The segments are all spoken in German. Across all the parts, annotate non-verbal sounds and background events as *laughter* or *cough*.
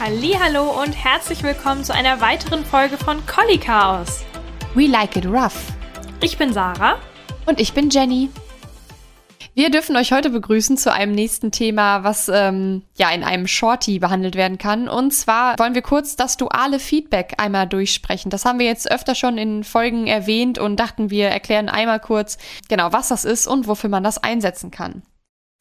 Hallo und herzlich willkommen zu einer weiteren Folge von Collie Chaos. We like it rough. Ich bin Sarah und ich bin Jenny. Wir dürfen euch heute begrüßen zu einem nächsten Thema, was ähm, ja in einem Shorty behandelt werden kann. Und zwar wollen wir kurz das duale Feedback einmal durchsprechen. Das haben wir jetzt öfter schon in Folgen erwähnt und dachten, wir erklären einmal kurz genau, was das ist und wofür man das einsetzen kann.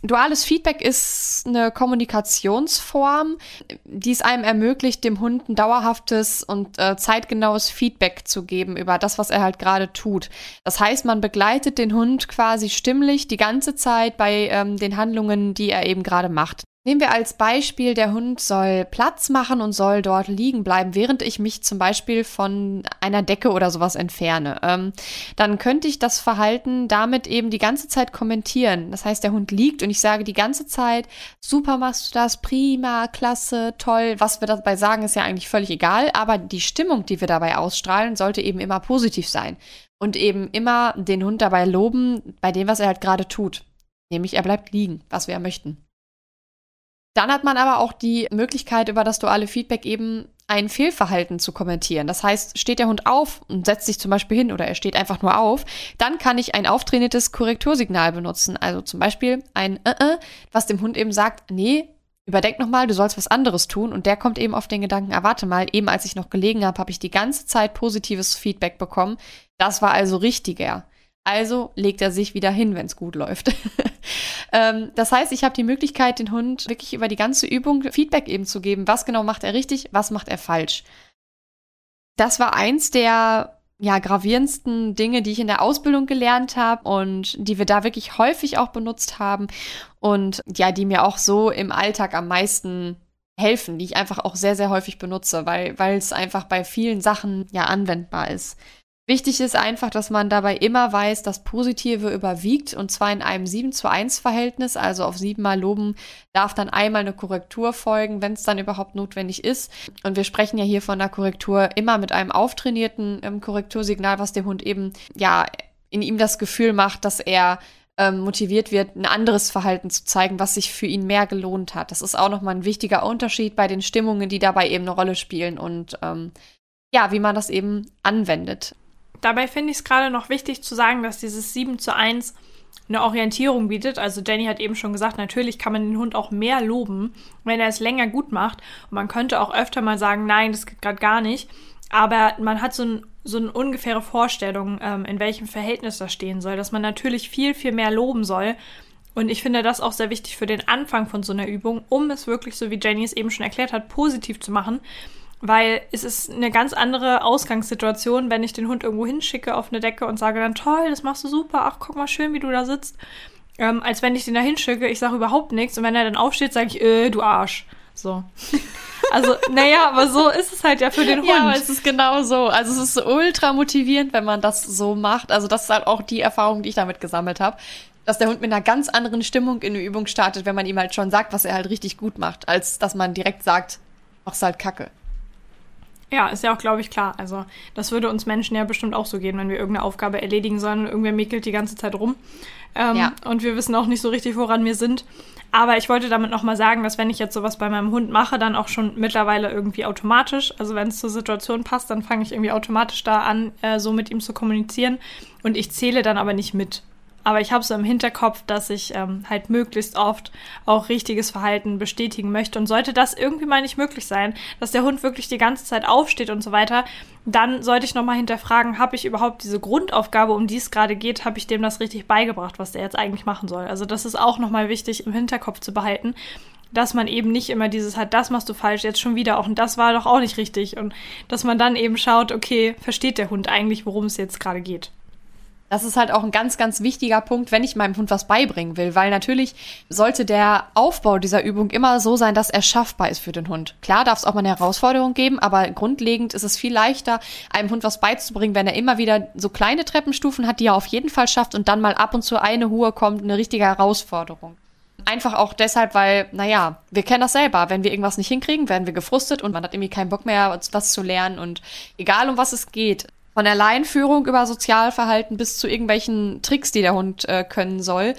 Duales Feedback ist eine Kommunikationsform, die es einem ermöglicht, dem Hund ein dauerhaftes und äh, zeitgenaues Feedback zu geben über das, was er halt gerade tut. Das heißt, man begleitet den Hund quasi stimmlich die ganze Zeit bei ähm, den Handlungen, die er eben gerade macht. Nehmen wir als Beispiel, der Hund soll Platz machen und soll dort liegen bleiben, während ich mich zum Beispiel von einer Decke oder sowas entferne. Ähm, dann könnte ich das Verhalten damit eben die ganze Zeit kommentieren. Das heißt, der Hund liegt und ich sage die ganze Zeit, super machst du das, prima, klasse, toll. Was wir dabei sagen, ist ja eigentlich völlig egal, aber die Stimmung, die wir dabei ausstrahlen, sollte eben immer positiv sein. Und eben immer den Hund dabei loben, bei dem, was er halt gerade tut. Nämlich, er bleibt liegen, was wir möchten. Dann hat man aber auch die Möglichkeit, über das duale Feedback eben ein Fehlverhalten zu kommentieren. Das heißt, steht der Hund auf und setzt sich zum Beispiel hin oder er steht einfach nur auf, dann kann ich ein auftrainiertes Korrektursignal benutzen. Also zum Beispiel ein äh, äh was dem Hund eben sagt, nee, überdenk nochmal, du sollst was anderes tun. Und der kommt eben auf den Gedanken, erwarte mal, eben als ich noch gelegen habe, habe ich die ganze Zeit positives Feedback bekommen. Das war also richtiger. Also legt er sich wieder hin, wenn es gut läuft. *laughs* ähm, das heißt, ich habe die Möglichkeit, den Hund wirklich über die ganze Übung Feedback eben zu geben. Was genau macht er richtig, was macht er falsch. Das war eins der ja, gravierendsten Dinge, die ich in der Ausbildung gelernt habe und die wir da wirklich häufig auch benutzt haben und ja, die mir auch so im Alltag am meisten helfen, die ich einfach auch sehr, sehr häufig benutze, weil, es einfach bei vielen Sachen ja anwendbar ist. Wichtig ist einfach, dass man dabei immer weiß, dass Positive überwiegt und zwar in einem 7 zu 1 Verhältnis, also auf siebenmal loben darf dann einmal eine Korrektur folgen, wenn es dann überhaupt notwendig ist. Und wir sprechen ja hier von einer Korrektur immer mit einem auftrainierten ähm, Korrektursignal, was dem Hund eben, ja, in ihm das Gefühl macht, dass er ähm, motiviert wird, ein anderes Verhalten zu zeigen, was sich für ihn mehr gelohnt hat. Das ist auch nochmal ein wichtiger Unterschied bei den Stimmungen, die dabei eben eine Rolle spielen und ähm, ja, wie man das eben anwendet. Dabei finde ich es gerade noch wichtig zu sagen, dass dieses 7 zu 1 eine Orientierung bietet. Also Jenny hat eben schon gesagt, natürlich kann man den Hund auch mehr loben, wenn er es länger gut macht. Und man könnte auch öfter mal sagen, nein, das geht gerade gar nicht. Aber man hat so, ein, so eine ungefähre Vorstellung, ähm, in welchem Verhältnis das stehen soll, dass man natürlich viel, viel mehr loben soll. Und ich finde das auch sehr wichtig für den Anfang von so einer Übung, um es wirklich, so wie Jenny es eben schon erklärt hat, positiv zu machen. Weil es ist eine ganz andere Ausgangssituation, wenn ich den Hund irgendwo hinschicke auf eine Decke und sage dann, toll, das machst du super, ach, guck mal schön, wie du da sitzt. Ähm, als wenn ich den da hinschicke, ich sage überhaupt nichts und wenn er dann aufsteht, sage ich, äh, du Arsch. So. *laughs* Also, naja, aber so ist es halt ja für den Hund. Ja, es ist genau so. Also es ist ultra motivierend, wenn man das so macht. Also das ist halt auch die Erfahrung, die ich damit gesammelt habe. Dass der Hund mit einer ganz anderen Stimmung in eine Übung startet, wenn man ihm halt schon sagt, was er halt richtig gut macht, als dass man direkt sagt, mach's halt kacke. Ja, ist ja auch, glaube ich, klar. Also, das würde uns Menschen ja bestimmt auch so gehen, wenn wir irgendeine Aufgabe erledigen sollen und irgendwer mäkelt die ganze Zeit rum. Ähm, ja. Und wir wissen auch nicht so richtig, woran wir sind. Aber ich wollte damit nochmal sagen, dass wenn ich jetzt sowas bei meinem Hund mache, dann auch schon mittlerweile irgendwie automatisch, also wenn es zur Situation passt, dann fange ich irgendwie automatisch da an, äh, so mit ihm zu kommunizieren. Und ich zähle dann aber nicht mit. Aber ich habe so im Hinterkopf, dass ich ähm, halt möglichst oft auch richtiges Verhalten bestätigen möchte. Und sollte das irgendwie mal nicht möglich sein, dass der Hund wirklich die ganze Zeit aufsteht und so weiter, dann sollte ich nochmal hinterfragen, habe ich überhaupt diese Grundaufgabe, um die es gerade geht, habe ich dem das richtig beigebracht, was der jetzt eigentlich machen soll. Also das ist auch nochmal wichtig im Hinterkopf zu behalten, dass man eben nicht immer dieses hat, das machst du falsch, jetzt schon wieder auch und das war doch auch nicht richtig. Und dass man dann eben schaut, okay, versteht der Hund eigentlich, worum es jetzt gerade geht. Das ist halt auch ein ganz, ganz wichtiger Punkt, wenn ich meinem Hund was beibringen will, weil natürlich sollte der Aufbau dieser Übung immer so sein, dass er schaffbar ist für den Hund. Klar darf es auch mal eine Herausforderung geben, aber grundlegend ist es viel leichter, einem Hund was beizubringen, wenn er immer wieder so kleine Treppenstufen hat, die er auf jeden Fall schafft und dann mal ab und zu eine hohe kommt, eine richtige Herausforderung. Einfach auch deshalb, weil, naja, wir kennen das selber. Wenn wir irgendwas nicht hinkriegen, werden wir gefrustet und man hat irgendwie keinen Bock mehr, was zu lernen. Und egal um was es geht, von der Leinführung über Sozialverhalten bis zu irgendwelchen Tricks, die der Hund äh, können soll.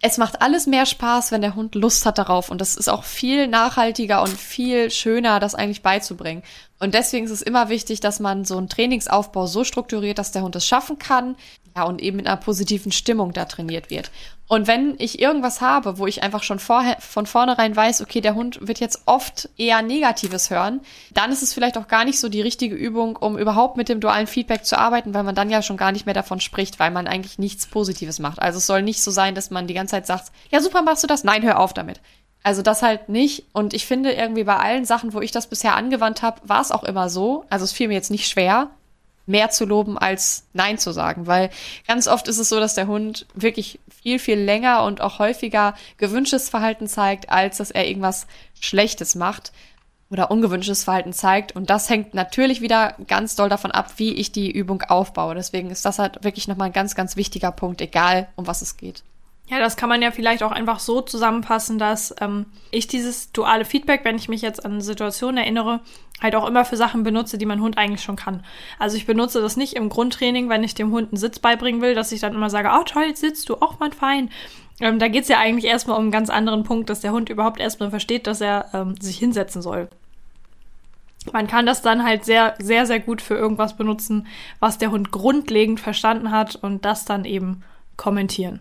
es macht alles mehr Spaß, wenn der Hund Lust hat darauf. Und das ist auch viel nachhaltiger und viel schöner, das eigentlich beizubringen. Und deswegen ist es immer wichtig, dass man so einen Trainingsaufbau so strukturiert, dass der Hund es schaffen kann. Ja, und eben in einer positiven Stimmung da trainiert wird. Und wenn ich irgendwas habe, wo ich einfach schon vorher, von vornherein weiß, okay, der Hund wird jetzt oft eher Negatives hören, dann ist es vielleicht auch gar nicht so die richtige Übung, um überhaupt mit dem dualen Feedback zu arbeiten, weil man dann ja schon gar nicht mehr davon spricht, weil man eigentlich nichts Positives macht. Also es soll nicht so sein, dass man die ganze Zeit sagt, ja super, machst du das? Nein, hör auf damit. Also das halt nicht. Und ich finde irgendwie bei allen Sachen, wo ich das bisher angewandt habe, war es auch immer so. Also es fiel mir jetzt nicht schwer, mehr zu loben als Nein zu sagen, weil ganz oft ist es so, dass der Hund wirklich viel, viel länger und auch häufiger gewünschtes Verhalten zeigt, als dass er irgendwas Schlechtes macht oder ungewünschtes Verhalten zeigt. Und das hängt natürlich wieder ganz doll davon ab, wie ich die Übung aufbaue. Deswegen ist das halt wirklich nochmal ein ganz, ganz wichtiger Punkt, egal um was es geht. Ja, das kann man ja vielleicht auch einfach so zusammenfassen, dass ähm, ich dieses duale Feedback, wenn ich mich jetzt an Situationen erinnere, halt auch immer für Sachen benutze, die mein Hund eigentlich schon kann. Also ich benutze das nicht im Grundtraining, wenn ich dem Hund einen Sitz beibringen will, dass ich dann immer sage, oh toll, sitzt du, auch mal fein. Ähm, da geht's ja eigentlich erstmal um einen ganz anderen Punkt, dass der Hund überhaupt erstmal versteht, dass er ähm, sich hinsetzen soll. Man kann das dann halt sehr, sehr, sehr gut für irgendwas benutzen, was der Hund grundlegend verstanden hat und das dann eben kommentieren.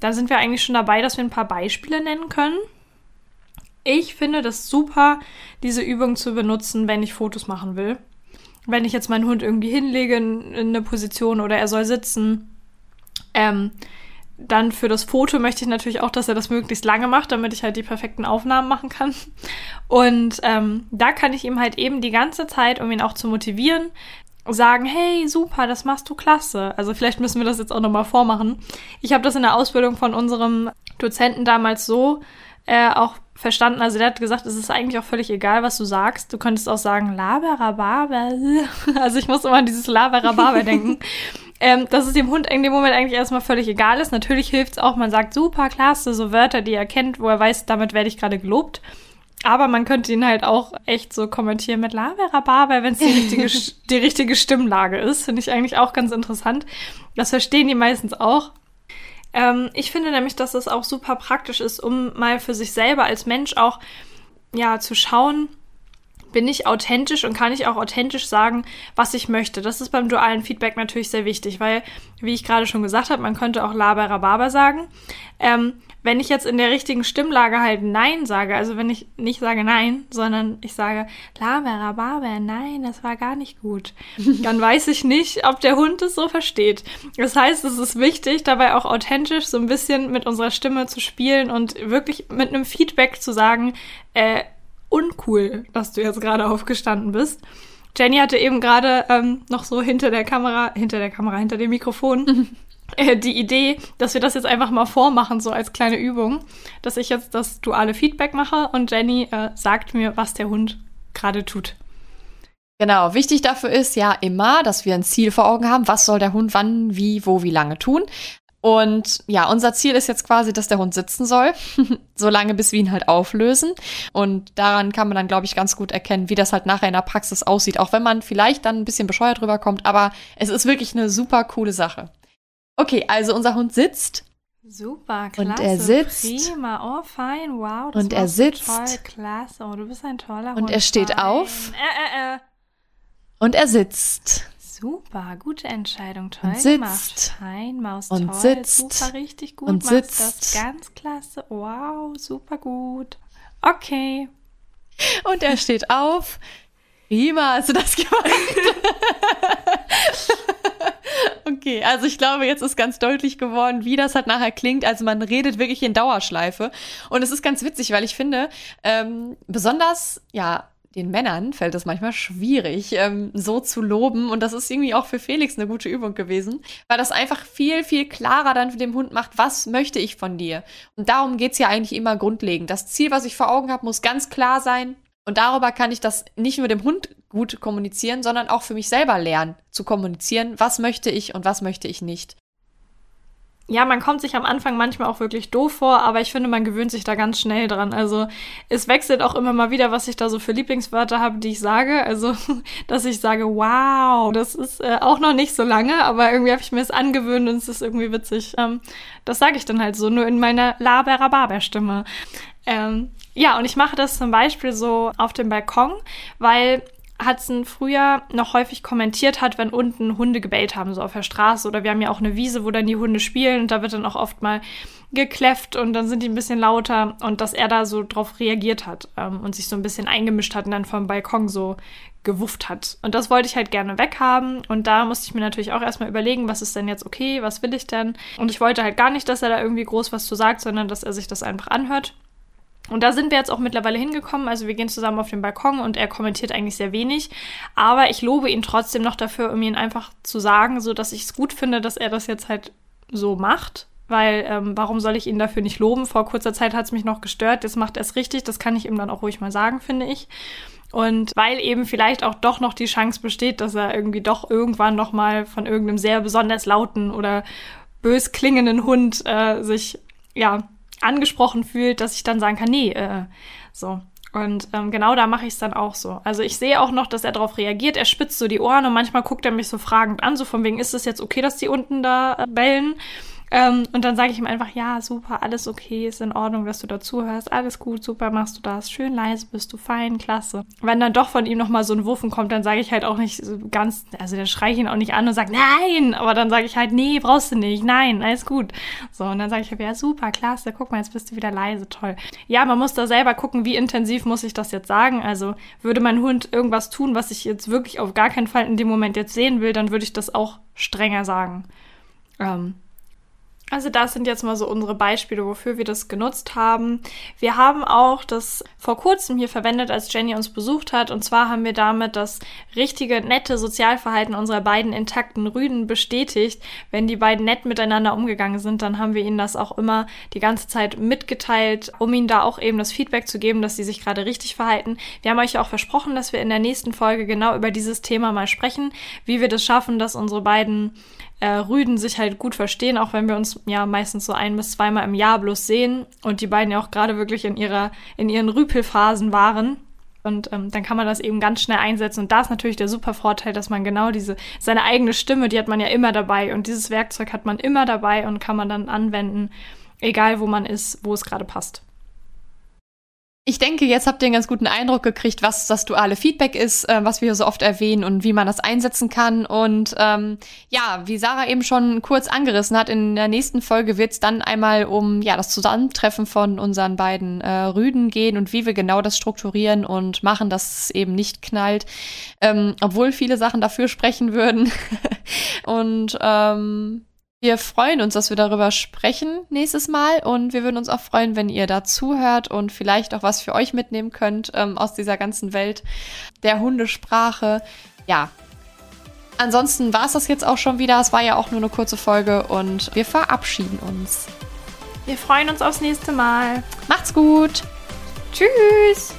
Da sind wir eigentlich schon dabei, dass wir ein paar Beispiele nennen können. Ich finde das super, diese Übung zu benutzen, wenn ich Fotos machen will. Wenn ich jetzt meinen Hund irgendwie hinlege in, eine Position oder er soll sitzen, ähm, dann für das Foto möchte ich natürlich auch, dass er das möglichst lange macht, damit ich halt die perfekten Aufnahmen machen kann. Und ähm, da kann ich ihm halt eben die ganze Zeit, um ihn auch zu motivieren, sagen, hey, super, das machst du klasse. Also vielleicht müssen wir das jetzt auch nochmal vormachen. Ich habe das in der Ausbildung von unserem Dozenten damals so äh, auch verstanden. Also der hat gesagt, es ist eigentlich auch völlig egal, was du sagst. Du könntest auch sagen, laberababer. *laughs* Also ich muss immer an dieses laberababer denken. *laughs* Ähm, dass es dem Hund in dem Moment eigentlich erstmal völlig egal ist. Natürlich hilft es auch, man sagt super, klasse, so Wörter, die er kennt, wo er weiß, damit werde ich gerade gelobt. Aber man könnte ihn halt auch echt so kommentieren mit Laverababer, wenn es die richtige, *laughs* die richtige Stimmlage ist. Finde ich eigentlich auch ganz interessant. Das verstehen die meistens auch. Ähm, ich finde nämlich, dass es auch super praktisch ist, um mal für sich selber als Mensch auch ja zu schauen, bin ich authentisch und kann ich auch authentisch sagen, was ich möchte. Das ist beim dualen Feedback natürlich sehr wichtig, weil, wie ich gerade schon gesagt habe, man könnte auch Laberababa sagen. Ähm, wenn ich jetzt in der richtigen Stimmlage halt Nein sage, also wenn ich nicht sage Nein, sondern ich sage Laberababer, nein, das war gar nicht gut, *laughs* dann weiß ich nicht, ob der Hund es so versteht. Das heißt, es ist wichtig, dabei auch authentisch so ein bisschen mit unserer Stimme zu spielen und wirklich mit einem Feedback zu sagen, äh, uncool, dass du jetzt gerade aufgestanden bist. Jenny hatte eben gerade ähm, noch so hinter der Kamera, hinter der Kamera, hinter dem Mikrofon *laughs* die Idee, dass wir das jetzt einfach mal vormachen, so als kleine Übung, dass ich jetzt das duale Feedback mache und Jenny äh, sagt mir, was der Hund gerade tut. Genau, wichtig dafür ist ja immer, dass wir ein Ziel vor Augen haben. Was soll der Hund wann, wie, wo, wie lange tun? Und ja, unser Ziel ist jetzt quasi, dass der Hund sitzen soll, *laughs* solange bis wir ihn halt auflösen. Und daran kann man dann, glaube ich, ganz gut erkennen, wie das halt nachher in der Praxis aussieht. Auch wenn man vielleicht dann ein bisschen bescheuert rüberkommt, aber es ist wirklich eine super coole Sache. Okay, also unser Hund sitzt. Super, klasse. Und er sitzt. Prima, oh fein, wow. Und er sitzt. Toll, klasse. Oh, du bist ein toller Hund. Und er steht fein. auf. Äh, äh, äh. Und er sitzt. Super, gute Entscheidung, toll und sitzt. Fein, Maus, und toll, sitzt. super, richtig gut. Und sitzt. Das ganz klasse, wow, super gut. Okay. Und er steht auf. Prima, hast du das gemacht? *laughs* okay, also ich glaube, jetzt ist ganz deutlich geworden, wie das halt nachher klingt. Also man redet wirklich in Dauerschleife. Und es ist ganz witzig, weil ich finde, ähm, besonders, ja, den Männern fällt es manchmal schwierig, ähm, so zu loben. Und das ist irgendwie auch für Felix eine gute Übung gewesen, weil das einfach viel, viel klarer dann für den Hund macht, was möchte ich von dir. Und darum geht's ja eigentlich immer grundlegend. Das Ziel, was ich vor Augen habe, muss ganz klar sein. Und darüber kann ich das nicht nur dem Hund gut kommunizieren, sondern auch für mich selber lernen zu kommunizieren, was möchte ich und was möchte ich nicht. ja, man kommt sich am Anfang manchmal auch wirklich doof vor, aber ich finde, man gewöhnt sich da ganz schnell dran. Also es wechselt auch immer mal wieder, was ich da so für Lieblingswörter habe, die ich sage. Also, *laughs* dass ich sage, wow, das ist äh, auch noch nicht so lange, aber irgendwie habe ich mir es angewöhnt und es ist irgendwie witzig. Ähm, das sage ich dann halt so, nur in meiner Laberababer-Stimme. Ähm, ja, und ich mache das zum Beispiel so auf dem Balkon, weil Hudson früher noch häufig kommentiert hat, wenn unten Hunde gebellt haben, so auf der Straße. Oder wir haben ja auch eine Wiese, wo dann die Hunde spielen und da wird dann auch oft mal gekläfft und dann sind die ein bisschen lauter und dass er da so drauf reagiert hat ähm, und sich so ein bisschen eingemischt hat und dann vom Balkon so gewufft hat. Und das wollte ich halt gerne weghaben und da musste ich mir natürlich auch erstmal überlegen, was ist denn jetzt okay, was will ich denn? Und ich wollte halt gar nicht, dass er da irgendwie groß was zu sagt, sondern dass er sich das einfach anhört. Und da sind wir jetzt auch mittlerweile hingekommen. Also wir gehen zusammen auf den Balkon und er kommentiert eigentlich sehr wenig. Aber ich lobe ihn trotzdem noch dafür, um ihn einfach zu sagen, so dass ich es gut finde, dass er das jetzt halt so macht. Weil ähm, warum soll ich ihn dafür nicht loben? Vor kurzer Zeit hat es mich noch gestört. Jetzt macht er es richtig. Das kann ich ihm dann auch ruhig mal sagen, finde ich. Und weil eben vielleicht auch doch noch die Chance besteht, dass er irgendwie doch irgendwann noch mal von irgendeinem sehr besonders lauten oder bös klingenden Hund äh, sich ja angesprochen fühlt, dass ich dann sagen kann, nee, äh, so. Und ähm, genau da mache ich es dann auch so. Also ich sehe auch noch, dass er darauf reagiert. Er spitzt so die Ohren und manchmal guckt er mich so fragend an, so von wegen, ist es jetzt okay, dass die unten da äh, bellen? Ähm, und dann sage ich ihm einfach, ja, super, alles okay, ist in Ordnung, dass du dazuhörst, alles gut, super, machst du das, schön leise bist du, fein, klasse. Wenn dann doch von ihm nochmal so ein Wuffen kommt, dann sage ich halt auch nicht so ganz, also dann schreie ich ihn auch nicht an und sage, nein, aber dann sage ich halt, nee, brauchst du nicht, nein, alles gut. So, und dann sage ich halt, ja, super, klasse, guck mal, jetzt bist du wieder leise, toll. Ja, man muss da selber gucken, wie intensiv muss ich das jetzt sagen. Also würde mein Hund irgendwas tun, was ich jetzt wirklich auf gar keinen Fall in dem Moment jetzt sehen will, dann würde ich das auch strenger sagen. Ähm, also das sind jetzt mal so unsere Beispiele, wofür wir das genutzt haben. Wir haben auch das vor kurzem hier verwendet, als Jenny uns besucht hat. Und zwar haben wir damit das richtige, nette Sozialverhalten unserer beiden intakten Rüden bestätigt. Wenn die beiden nett miteinander umgegangen sind, dann haben wir ihnen das auch immer die ganze Zeit mitgeteilt, um ihnen da auch eben das Feedback zu geben, dass sie sich gerade richtig verhalten. Wir haben euch auch versprochen, dass wir in der nächsten Folge genau über dieses Thema mal sprechen, wie wir das schaffen, dass unsere beiden äh, Rüden sich halt gut verstehen, auch wenn wir uns ja meistens so ein bis zweimal im Jahr bloß sehen und die beiden ja auch gerade wirklich in ihrer, in ihren Rüpelphasen waren. Und ähm, dann kann man das eben ganz schnell einsetzen. Und da ist natürlich der super Vorteil, dass man genau diese, seine eigene Stimme, die hat man ja immer dabei. Und dieses Werkzeug hat man immer dabei und kann man dann anwenden, egal wo man ist, wo es gerade passt. Ich denke, jetzt habt ihr einen ganz guten Eindruck gekriegt, was das duale Feedback ist, äh, was wir so oft erwähnen und wie man das einsetzen kann. Und ähm, ja, wie Sarah eben schon kurz angerissen hat, in der nächsten Folge wird es dann einmal um ja das Zusammentreffen von unseren beiden äh, Rüden gehen und wie wir genau das strukturieren und machen, dass es eben nicht knallt, ähm, obwohl viele Sachen dafür sprechen würden. *laughs* und ähm, wir freuen uns, dass wir darüber sprechen nächstes Mal und wir würden uns auch freuen, wenn ihr da zuhört und vielleicht auch was für euch mitnehmen könnt ähm, aus dieser ganzen Welt der Hundesprache. Ja. Ansonsten war es das jetzt auch schon wieder. Es war ja auch nur eine kurze Folge und wir verabschieden uns. Wir freuen uns aufs nächste Mal. Macht's gut. Tschüss.